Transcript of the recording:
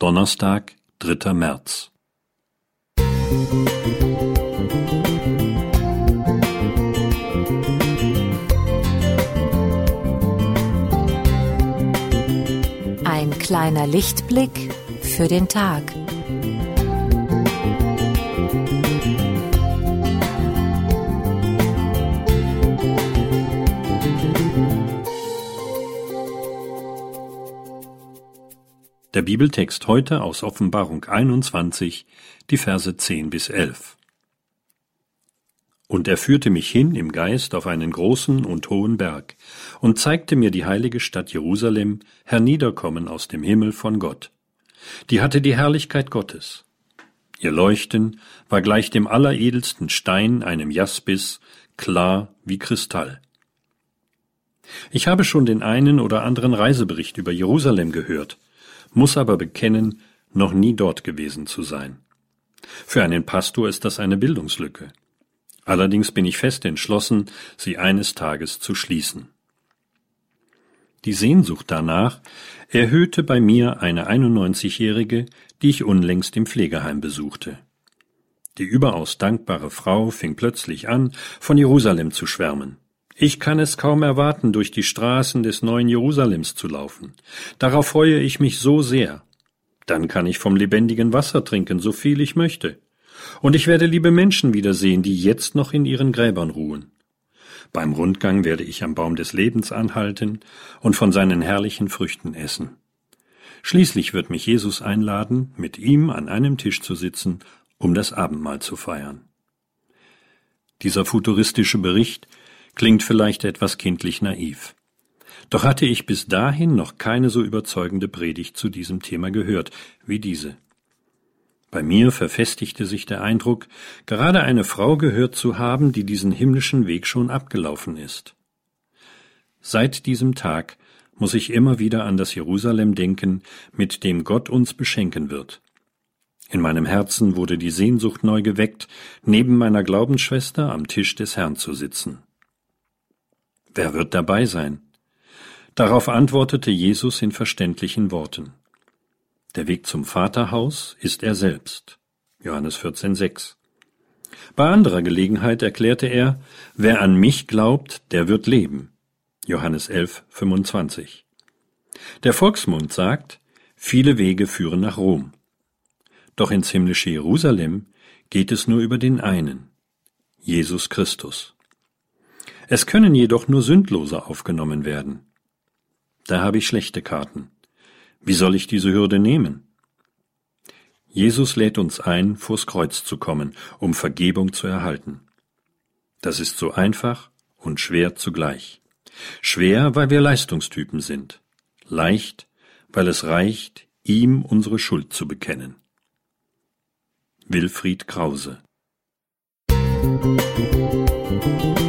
Donnerstag, dritter März. Ein kleiner Lichtblick für den Tag. Der Bibeltext heute aus Offenbarung 21, die Verse 10 bis 11. Und er führte mich hin im Geist auf einen großen und hohen Berg und zeigte mir die heilige Stadt Jerusalem herniederkommen aus dem Himmel von Gott. Die hatte die Herrlichkeit Gottes. Ihr Leuchten war gleich dem alleredelsten Stein, einem Jaspis, klar wie Kristall. Ich habe schon den einen oder anderen Reisebericht über Jerusalem gehört, muss aber bekennen, noch nie dort gewesen zu sein. Für einen Pastor ist das eine Bildungslücke. Allerdings bin ich fest entschlossen, sie eines Tages zu schließen. Die Sehnsucht danach erhöhte bei mir eine 91-Jährige, die ich unlängst im Pflegeheim besuchte. Die überaus dankbare Frau fing plötzlich an, von Jerusalem zu schwärmen. Ich kann es kaum erwarten, durch die Straßen des neuen Jerusalems zu laufen. Darauf freue ich mich so sehr. Dann kann ich vom lebendigen Wasser trinken, so viel ich möchte. Und ich werde liebe Menschen wiedersehen, die jetzt noch in ihren Gräbern ruhen. Beim Rundgang werde ich am Baum des Lebens anhalten und von seinen herrlichen Früchten essen. Schließlich wird mich Jesus einladen, mit ihm an einem Tisch zu sitzen, um das Abendmahl zu feiern. Dieser futuristische Bericht Klingt vielleicht etwas kindlich naiv. Doch hatte ich bis dahin noch keine so überzeugende Predigt zu diesem Thema gehört wie diese. Bei mir verfestigte sich der Eindruck, gerade eine Frau gehört zu haben, die diesen himmlischen Weg schon abgelaufen ist. Seit diesem Tag muss ich immer wieder an das Jerusalem denken, mit dem Gott uns beschenken wird. In meinem Herzen wurde die Sehnsucht neu geweckt, neben meiner Glaubensschwester am Tisch des Herrn zu sitzen. Wer wird dabei sein? Darauf antwortete Jesus in verständlichen Worten. Der Weg zum Vaterhaus ist er selbst. Johannes 14,6. Bei anderer Gelegenheit erklärte er, wer an mich glaubt, der wird leben. Johannes 11,25. Der Volksmund sagt, viele Wege führen nach Rom. Doch ins himmlische Jerusalem geht es nur über den einen, Jesus Christus. Es können jedoch nur Sündlose aufgenommen werden. Da habe ich schlechte Karten. Wie soll ich diese Hürde nehmen? Jesus lädt uns ein, vors Kreuz zu kommen, um Vergebung zu erhalten. Das ist so einfach und schwer zugleich. Schwer, weil wir Leistungstypen sind. Leicht, weil es reicht, ihm unsere Schuld zu bekennen. Wilfried Krause Musik